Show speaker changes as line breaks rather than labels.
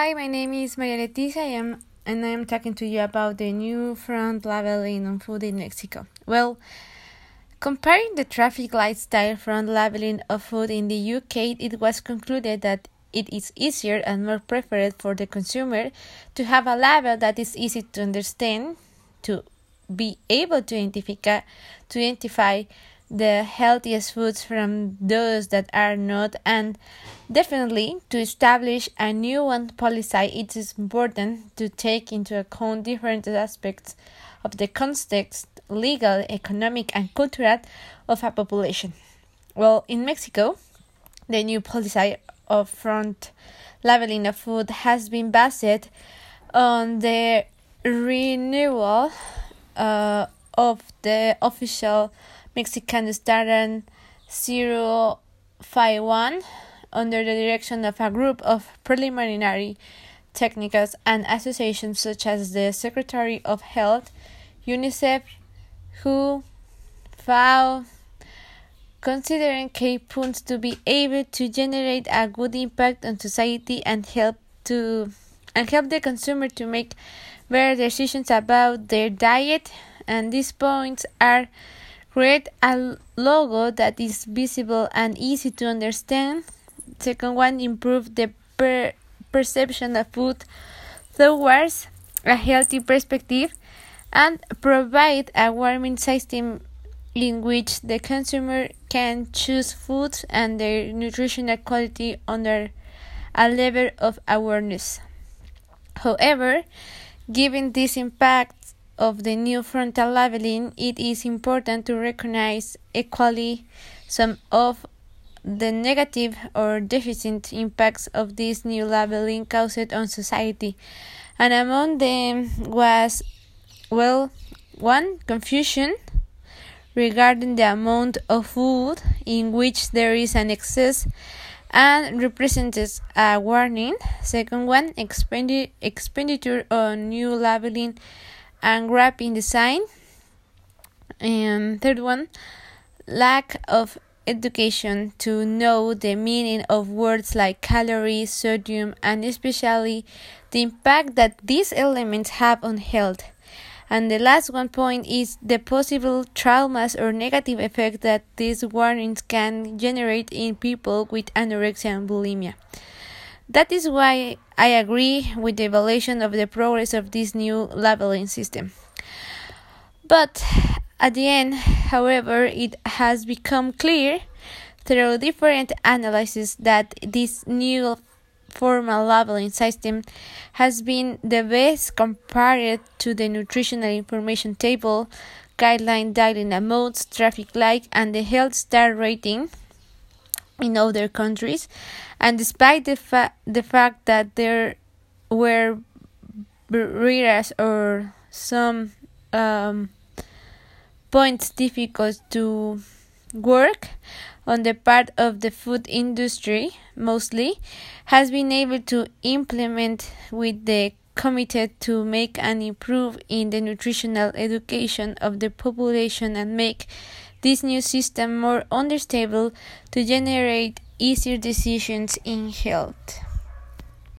Hi, my name is Maria Leticia I am, and I am talking to you about the new front labeling on food in Mexico. Well, comparing the traffic light style front labeling of food in the UK, it was concluded that it is easier and more preferred for the consumer to have a label that is easy to understand, to be able to identify, to identify the healthiest foods from those that are not and definitely to establish a new one policy it is important to take into account different aspects of the context legal economic and cultural of a population. Well in mexico the new policy of front labeling of food has been based on the renewal uh, of the official Mexican Standard 051 under the direction of a group of preliminary technicals and associations such as the Secretary of Health, UNICEF, WHO, FAO, considering key points to be able to generate a good impact on society and help to and help the consumer to make better decisions about their diet. And these points are Create a logo that is visible and easy to understand. Second one, improve the per perception of food towards a healthy perspective and provide a warming system in which the consumer can choose foods and their nutritional quality under a level of awareness. However, given this impact of the new frontal labeling, it is important to recognize equally some of the negative or deficient impacts of this new labeling caused on society. And among them was, well, one, confusion regarding the amount of food in which there is an excess and represents a warning. Second one, expendi expenditure on new labeling and wrapping design. And third one, lack of education to know the meaning of words like calorie, sodium, and especially the impact that these elements have on health. And the last one point is the possible traumas or negative effect that these warnings can generate in people with anorexia and bulimia. That is why I agree with the evaluation of the progress of this new labeling system. But at the end, however, it has become clear through different analyses that this new formal labeling system has been the best compared to the nutritional information table, guideline daily amounts, traffic light, and the health star rating in other countries, and despite the, fa- the fact that there were barriers or some um, points difficult to work on the part of the food industry mostly has been able to implement with the committed to make and improve in the nutritional education of the population and make this new system more understandable to generate easier decisions in health.